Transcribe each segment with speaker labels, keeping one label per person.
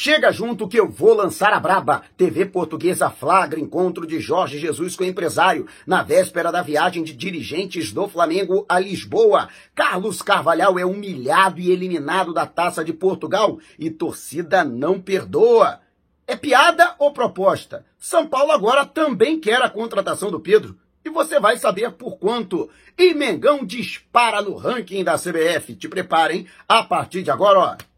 Speaker 1: Chega junto que eu vou lançar a braba. TV Portuguesa flagra encontro de Jorge Jesus com empresário na véspera da viagem de dirigentes do Flamengo a Lisboa. Carlos Carvalhal é humilhado e eliminado da Taça de Portugal e torcida não perdoa. É piada ou proposta? São Paulo agora também quer a contratação do Pedro. E você vai saber por quanto. E Mengão dispara no ranking da CBF. Te preparem a partir de agora, ó.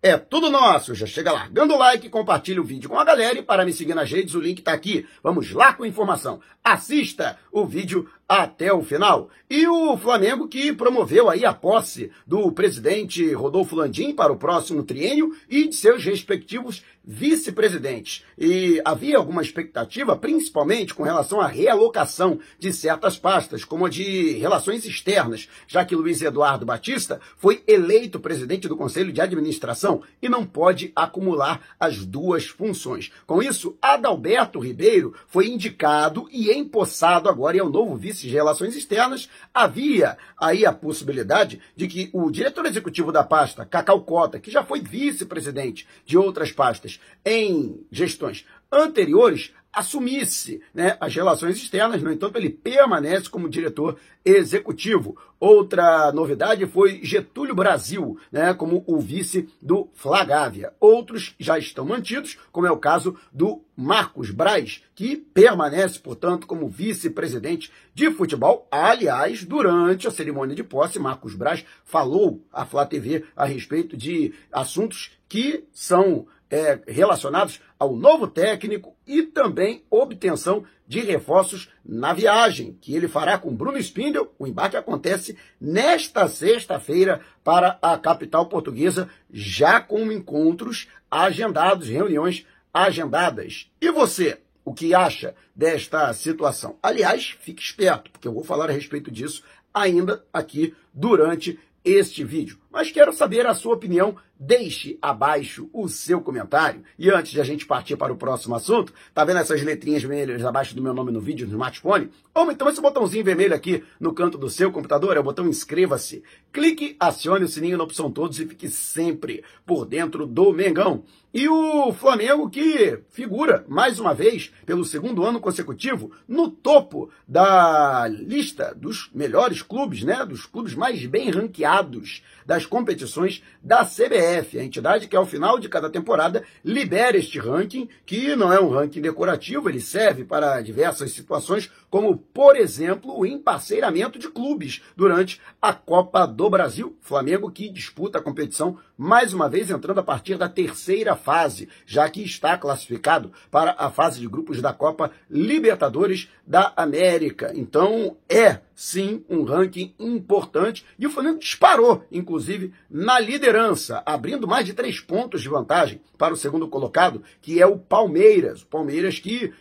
Speaker 1: É tudo nosso. Já chega largando o like, compartilha o vídeo com a galera e para me seguir nas redes o link está aqui. Vamos lá com a informação. Assista o vídeo até o final. E o Flamengo que promoveu aí a posse do presidente Rodolfo Landim para o próximo triênio e de seus respectivos vice-presidentes. E havia alguma expectativa, principalmente com relação à realocação de certas pastas, como a de relações externas, já que Luiz Eduardo Batista foi eleito presidente do Conselho de Administração e não pode acumular as duas funções. Com isso, Adalberto Ribeiro foi indicado e empossado agora e é o novo vice de Relações Externas, havia aí a possibilidade de que o diretor executivo da pasta, Cacau Cota, que já foi vice-presidente de outras pastas em gestões anteriores, assumisse né, as relações externas, no entanto, ele permanece como diretor executivo. Outra novidade foi Getúlio Brasil, né, como o vice do Flagávia. Outros já estão mantidos, como é o caso do Marcos Braz, que permanece, portanto, como vice-presidente de futebol. Aliás, durante a cerimônia de posse, Marcos Braz falou à Flá TV a respeito de assuntos que são é, relacionados ao novo técnico e também obtenção de reforços na viagem que ele fará com Bruno Spindel. O embarque acontece nesta sexta-feira para a capital portuguesa, já com encontros agendados, reuniões agendadas. E você, o que acha desta situação? Aliás, fique esperto, porque eu vou falar a respeito disso ainda aqui durante este vídeo. Mas quero saber a sua opinião Deixe abaixo o seu comentário. E antes de a gente partir para o próximo assunto, tá vendo essas letrinhas vermelhas abaixo do meu nome no vídeo no smartphone? Ou então esse botãozinho vermelho aqui no canto do seu computador, é o botão inscreva-se. Clique, acione o sininho na opção todos e fique sempre por dentro do Mengão. E o Flamengo que figura, mais uma vez, pelo segundo ano consecutivo, no topo da lista dos melhores clubes, né? Dos clubes mais bem ranqueados das competições da CBF, a entidade que ao final de cada temporada libera este ranking, que não é um ranking decorativo, ele serve para diversas situações, como, por exemplo, o emparceiramento de clubes durante a Copa do Brasil. Flamengo que disputa a competição mais uma vez entrando a partir da terceira fase, já que está classificado para a fase de grupos da Copa Libertadores da América. Então é sim um ranking importante e o Flamengo disparou, inclusive, na liderança, abrindo mais de três pontos de vantagem para o segundo colocado, que é o Palmeiras. O Palmeiras que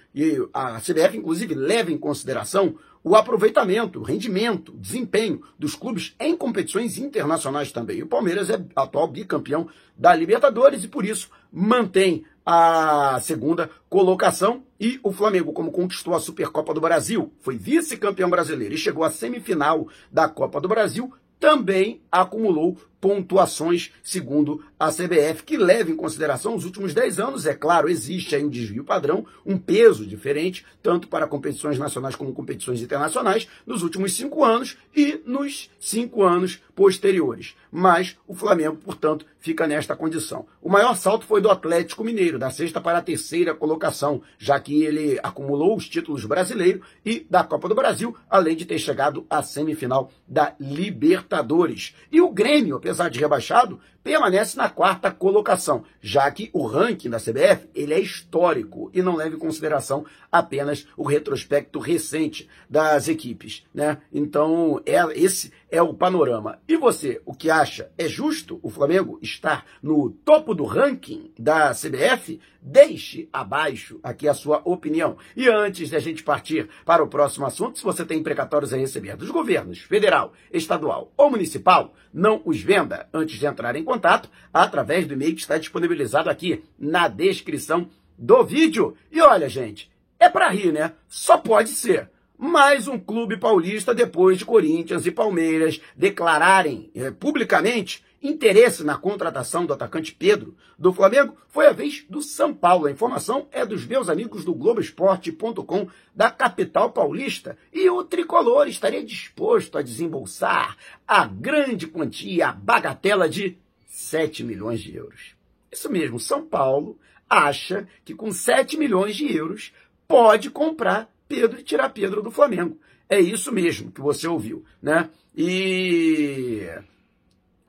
Speaker 1: a CBF, inclusive, leva em consideração o aproveitamento, o rendimento, o desempenho dos clubes em competições internacionais também. O Palmeiras é atual bicampeão da Libertadores e por isso mantém a segunda colocação e o Flamengo, como conquistou a Supercopa do Brasil, foi vice-campeão brasileiro e chegou à semifinal da Copa do Brasil, também acumulou pontuações, segundo a CBF, que leva em consideração os últimos 10 anos. É claro, existe aí um desvio padrão, um peso diferente, tanto para competições nacionais como competições internacionais, nos últimos cinco anos e nos cinco anos posteriores. Mas o Flamengo, portanto, fica nesta condição. O maior salto foi do Atlético Mineiro, da sexta para a terceira colocação, já que ele acumulou os títulos brasileiro e da Copa do Brasil, além de ter chegado à semifinal da Libertadores. E o Grêmio, apesar de rebaixado, permanece na quarta colocação, já que o ranking da CBF ele é histórico e não leva em consideração apenas o retrospecto recente das equipes, né? Então, é, esse é o panorama. E você, o que acha? É justo o Flamengo estar no topo do ranking da CBF? Deixe abaixo aqui a sua opinião. E antes de a gente partir para o próximo assunto, se você tem precatórios a receber dos governos federal, estadual ou municipal, não os venda antes de entrar em contato através do e-mail que está disponibilizado aqui na descrição do vídeo. E olha, gente, é para rir, né? Só pode ser mais um clube paulista depois de Corinthians e Palmeiras declararem é, publicamente interesse na contratação do atacante Pedro do Flamengo, foi a vez do São Paulo. A informação é dos meus amigos do Globoesporte.com da capital paulista. E o tricolor estaria disposto a desembolsar a grande quantia, a bagatela de 7 milhões de euros. Isso mesmo, São Paulo acha que com 7 milhões de euros pode comprar Pedro e tirar Pedro do Flamengo. É isso mesmo que você ouviu, né? E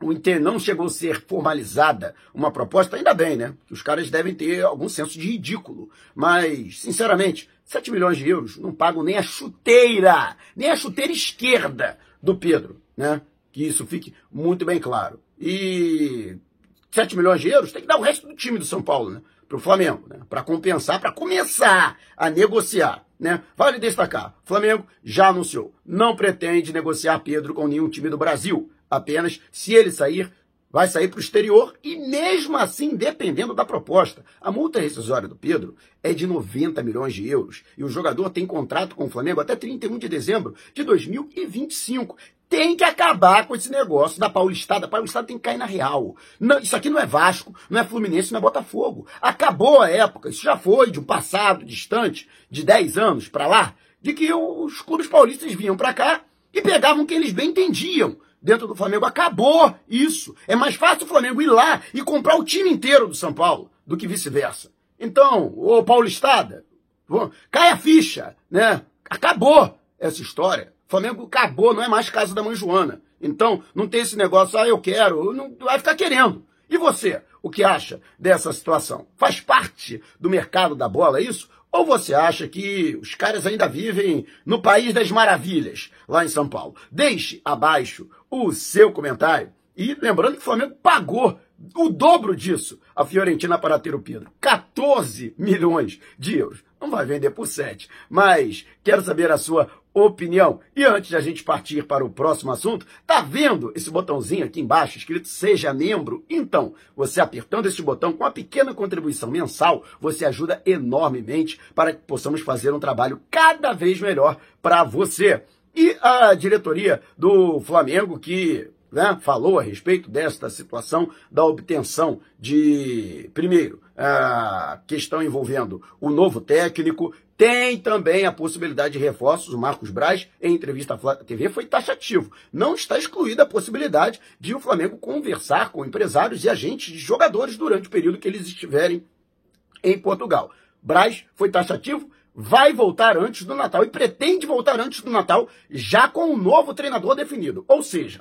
Speaker 1: o Inter não chegou a ser formalizada uma proposta, ainda bem, né? Os caras devem ter algum senso de ridículo. Mas, sinceramente, 7 milhões de euros não pagam nem a chuteira, nem a chuteira esquerda do Pedro, né? Que isso fique muito bem claro. E 7 milhões de euros tem que dar o resto do time do São Paulo, né? Para o Flamengo, né? Para compensar, para começar a negociar. Né? Vale destacar, Flamengo já anunciou, não pretende negociar Pedro com nenhum time do Brasil. Apenas se ele sair, vai sair para o exterior e mesmo assim, dependendo da proposta. A multa rescisória do Pedro é de 90 milhões de euros e o jogador tem contrato com o Flamengo até 31 de dezembro de 2025. Tem que acabar com esse negócio da Paulistada. A Paulistada tem que cair na real. Não, isso aqui não é Vasco, não é Fluminense, não é Botafogo. Acabou a época, isso já foi de um passado distante, de 10 anos para lá, de que os clubes paulistas vinham para cá e pegavam o que eles bem entendiam dentro do Flamengo. Acabou isso. É mais fácil o Flamengo ir lá e comprar o time inteiro do São Paulo do que vice-versa. Então, ô Paulistada, cai a ficha, né? Acabou essa história. Flamengo acabou, não é mais casa da mãe Joana. Então, não tem esse negócio, ah, eu quero, não vai ficar querendo. E você, o que acha dessa situação? Faz parte do mercado da bola é isso? Ou você acha que os caras ainda vivem no país das maravilhas, lá em São Paulo? Deixe abaixo o seu comentário. E lembrando que o Flamengo pagou o dobro disso a Fiorentina para ter o Pedro. 14 milhões de euros. Não vai vender por 7. Mas quero saber a sua opinião. E antes de a gente partir para o próximo assunto, tá vendo esse botãozinho aqui embaixo escrito seja membro? Então, você apertando esse botão com uma pequena contribuição mensal, você ajuda enormemente para que possamos fazer um trabalho cada vez melhor para você. E a diretoria do Flamengo que né, falou a respeito desta situação da obtenção de, primeiro, a questão envolvendo o novo técnico, tem também a possibilidade de reforços. O Marcos Braz, em entrevista à TV, foi taxativo. Não está excluída a possibilidade de o Flamengo conversar com empresários e agentes de jogadores durante o período que eles estiverem em Portugal. Braz foi taxativo, vai voltar antes do Natal e pretende voltar antes do Natal, já com um novo treinador definido. Ou seja,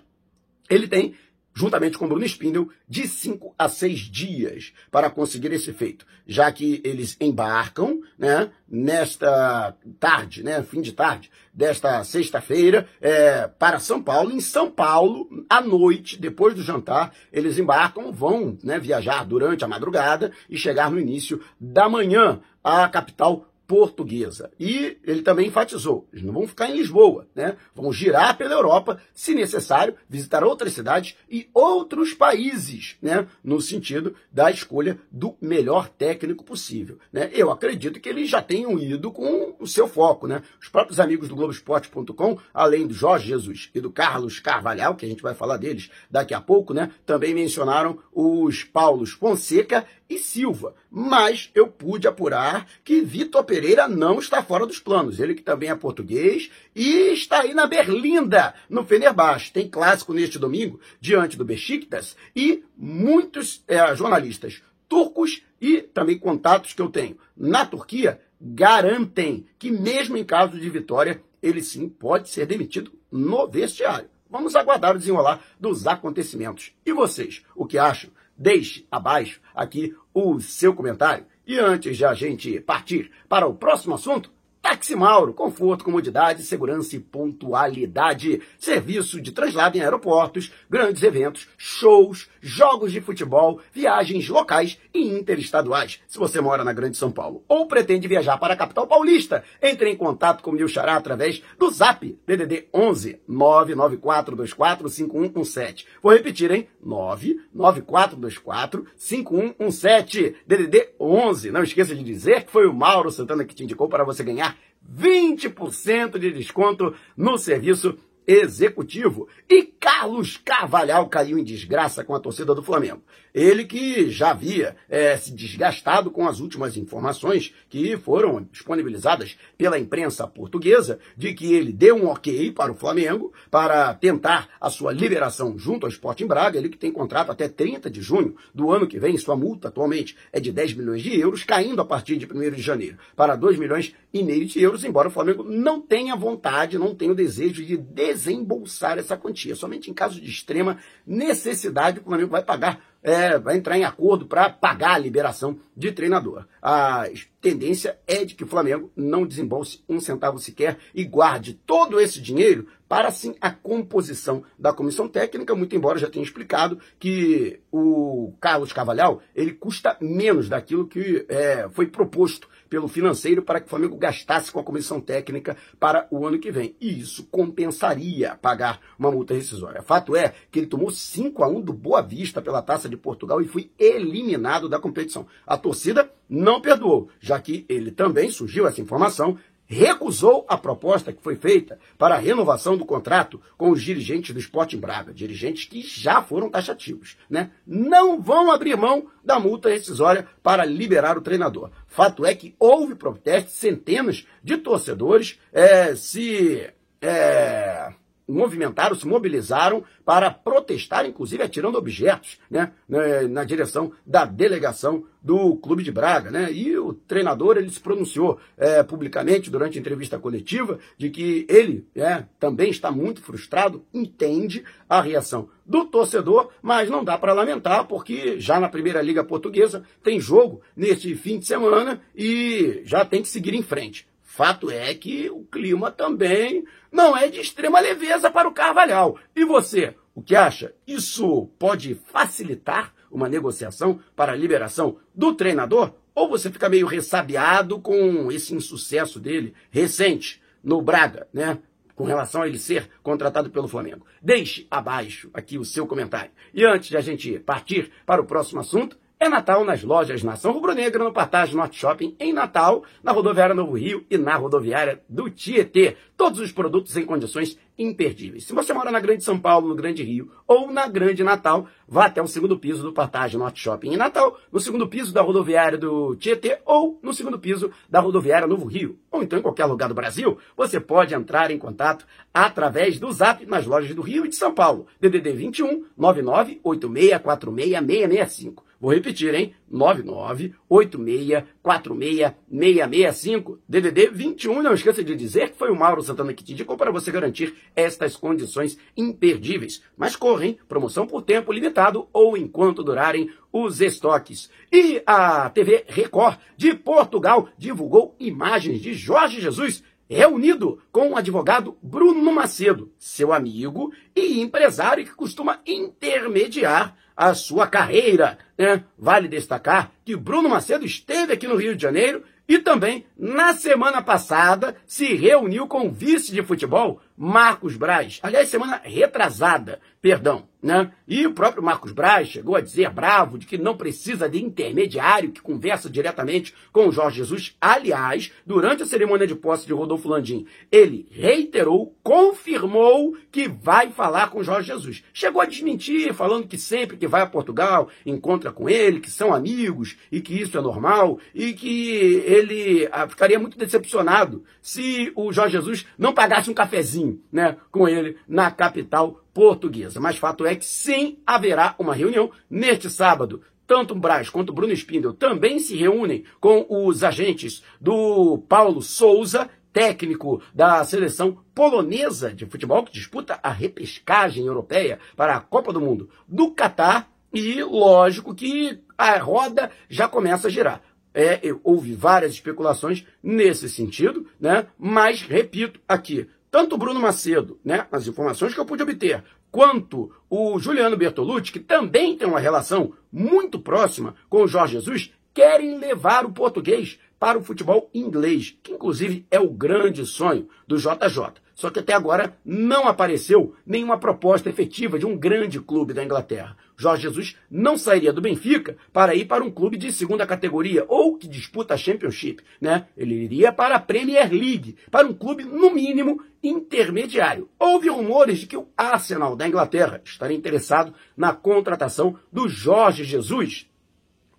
Speaker 1: ele tem juntamente com Bruno Spindel, de 5 a 6 dias para conseguir esse feito, já que eles embarcam né, nesta tarde, né, fim de tarde, desta sexta-feira, é, para São Paulo. Em São Paulo, à noite, depois do jantar, eles embarcam, vão né, viajar durante a madrugada e chegar no início da manhã à capital portuguesa. E ele também enfatizou, eles não vão ficar em Lisboa, né? Vão girar pela Europa, se necessário, visitar outras cidades e outros países, né? No sentido da escolha do melhor técnico possível, né? Eu acredito que eles já tenham ido com o seu foco, né? Os próprios amigos do Globoesporte.com, além do Jorge Jesus e do Carlos Carvalhal, que a gente vai falar deles daqui a pouco, né? Também mencionaram os Paulos Fonseca e Silva. Mas eu pude apurar que Vitor Pereira não está fora dos planos. Ele que também é português e está aí na Berlinda, no Fenerbahçe. Tem clássico neste domingo, diante do Besiktas, e muitos é, jornalistas turcos e também contatos que eu tenho na Turquia garantem que mesmo em caso de vitória, ele sim pode ser demitido no vestiário. Vamos aguardar o desenrolar dos acontecimentos. E vocês, o que acham? Deixe abaixo aqui o seu comentário. E antes de a gente partir para o próximo assunto, Táxi Mauro, conforto, comodidade, segurança e pontualidade. Serviço de translado em aeroportos, grandes eventos, shows, jogos de futebol, viagens locais e interestaduais. Se você mora na Grande São Paulo ou pretende viajar para a capital paulista, entre em contato com o Nil Xará através do Zap DDD 11 99424 5117. Vou repetir, hein? 99424 5117. DDD 11. Não esqueça de dizer que foi o Mauro Santana que te indicou para você ganhar 20% de desconto no serviço executivo. E Carlos Carvalhal caiu em desgraça com a torcida do Flamengo. Ele que já havia é, se desgastado com as últimas informações que foram disponibilizadas pela imprensa portuguesa de que ele deu um ok para o Flamengo para tentar a sua liberação junto ao Sporting Braga, ele que tem contrato até 30 de junho do ano que vem, sua multa atualmente é de 10 milhões de euros, caindo a partir de 1 de janeiro para 2 milhões e meio de euros, embora o Flamengo não tenha vontade, não tenha o desejo de desembolsar essa quantia. Somente em caso de extrema necessidade o Flamengo vai pagar é, vai entrar em acordo para pagar a liberação de treinador. A tendência é de que o Flamengo não desembolse um centavo sequer e guarde todo esse dinheiro para sim a composição da comissão técnica, muito embora já tenha explicado que o Carlos Cavalhal ele custa menos daquilo que é, foi proposto pelo financeiro para que o Flamengo gastasse com a comissão técnica para o ano que vem. E isso compensaria pagar uma multa rescisória. Fato é que ele tomou 5 a 1 do Boa Vista pela Taça de Portugal e foi eliminado da competição. A torcida não perdoou, já que ele também surgiu essa informação recusou a proposta que foi feita para a renovação do contrato com os dirigentes do Sporting Braga, dirigentes que já foram taxativos, né? Não vão abrir mão da multa rescisória para liberar o treinador. Fato é que houve protesto, centenas de torcedores é, se é, movimentaram, se mobilizaram para protestar, inclusive atirando objetos né, na, na, direção da delegação do Clube de Braga. Né? E o treinador ele se pronunciou é, publicamente durante a entrevista coletiva de que ele é, também está muito frustrado, entende a reação do torcedor, mas não dá para lamentar, porque já na Primeira Liga Portuguesa tem jogo neste fim de semana e já tem que seguir em frente. Fato é que o clima também não é de extrema leveza para o Carvalhal. E você, o que acha? Isso pode facilitar uma negociação para a liberação do treinador? Ou você fica meio ressabiado com esse insucesso dele recente no Braga, né? Com relação a ele ser contratado pelo Flamengo. Deixe abaixo aqui o seu comentário. E antes de a gente partir para o próximo assunto, é Natal nas lojas Nação Rubro-Negra, no Partage Norte Shopping, em Natal, na rodoviária Novo Rio e na rodoviária do Tietê. Todos os produtos em condições imperdíveis. Se você mora na Grande São Paulo, no Grande Rio ou na Grande Natal, vá até o segundo piso do Partage Norte Shopping em Natal, no segundo piso da rodoviária do Tietê ou no segundo piso da rodoviária Novo Rio, ou então em qualquer lugar do Brasil, você pode entrar em contato através do Zap nas lojas do Rio e de São Paulo. DDD 21 99 8646 665. Vou repetir, hein? 998646665, DDD 21. Não esqueça de dizer que foi o Mauro Santana que te indicou para você garantir estas condições imperdíveis. Mas correm, promoção por tempo limitado ou enquanto durarem os estoques. E a TV Record de Portugal divulgou imagens de Jorge Jesus reunido com o advogado Bruno Macedo, seu amigo e empresário que costuma intermediar a sua carreira. Né? Vale destacar que Bruno Macedo esteve aqui no Rio de Janeiro e também, na semana passada, se reuniu com o vice de futebol, Marcos Braz. Aliás, semana retrasada, perdão. Né? E o próprio Marcos Braz chegou a dizer bravo de que não precisa de intermediário que conversa diretamente com o Jorge Jesus. Aliás, durante a cerimônia de posse de Rodolfo Landim, ele reiterou, confirmou que vai falar com o Jorge Jesus. Chegou a desmentir, falando que sempre que vai a Portugal encontra com ele, que são amigos e que isso é normal e que ele ah, ficaria muito decepcionado se o Jorge Jesus não pagasse um cafezinho né, com ele na capital portuguesa. Mas fato é que sim haverá uma reunião neste sábado. Tanto o Braz quanto o Bruno Spindel também se reúnem com os agentes do Paulo Souza, técnico da seleção polonesa de futebol, que disputa a repescagem europeia para a Copa do Mundo do Catar. E lógico que a roda já começa a girar. É, houve várias especulações nesse sentido, né? Mas repito aqui, tanto o Bruno Macedo, né, as informações que eu pude obter, quanto o Juliano Bertolucci, que também tem uma relação muito próxima com o Jorge Jesus, querem levar o português para o futebol inglês, que inclusive é o grande sonho do JJ. Só que até agora não apareceu nenhuma proposta efetiva de um grande clube da Inglaterra. Jorge Jesus não sairia do Benfica para ir para um clube de segunda categoria ou que disputa a Championship, né? Ele iria para a Premier League, para um clube no mínimo intermediário. Houve rumores de que o Arsenal da Inglaterra estaria interessado na contratação do Jorge Jesus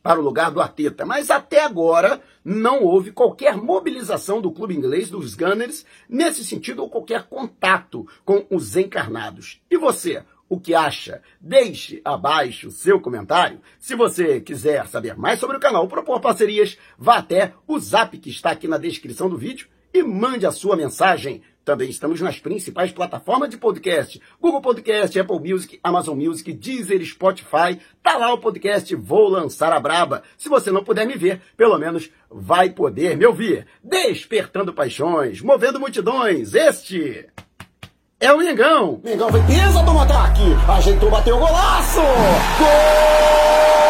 Speaker 1: para o lugar do Arteta, mas até agora não houve qualquer mobilização do clube inglês dos Gunners nesse sentido ou qualquer contato com os encarnados. E você, o que acha? Deixe abaixo o seu comentário. Se você quiser saber mais sobre o canal ou propor parcerias, vá até o zap que está aqui na descrição do vídeo e mande a sua mensagem. Também estamos nas principais plataformas de podcast: Google Podcast, Apple Music, Amazon Music, Deezer, Spotify. Tá lá o podcast Vou Lançar a Braba. Se você não puder me ver, pelo menos vai poder me ouvir. Despertando paixões, movendo multidões. Este é o Mengão.
Speaker 2: Mengão vem, pisa do ataque, ajeitou, bateu o golaço! Gol!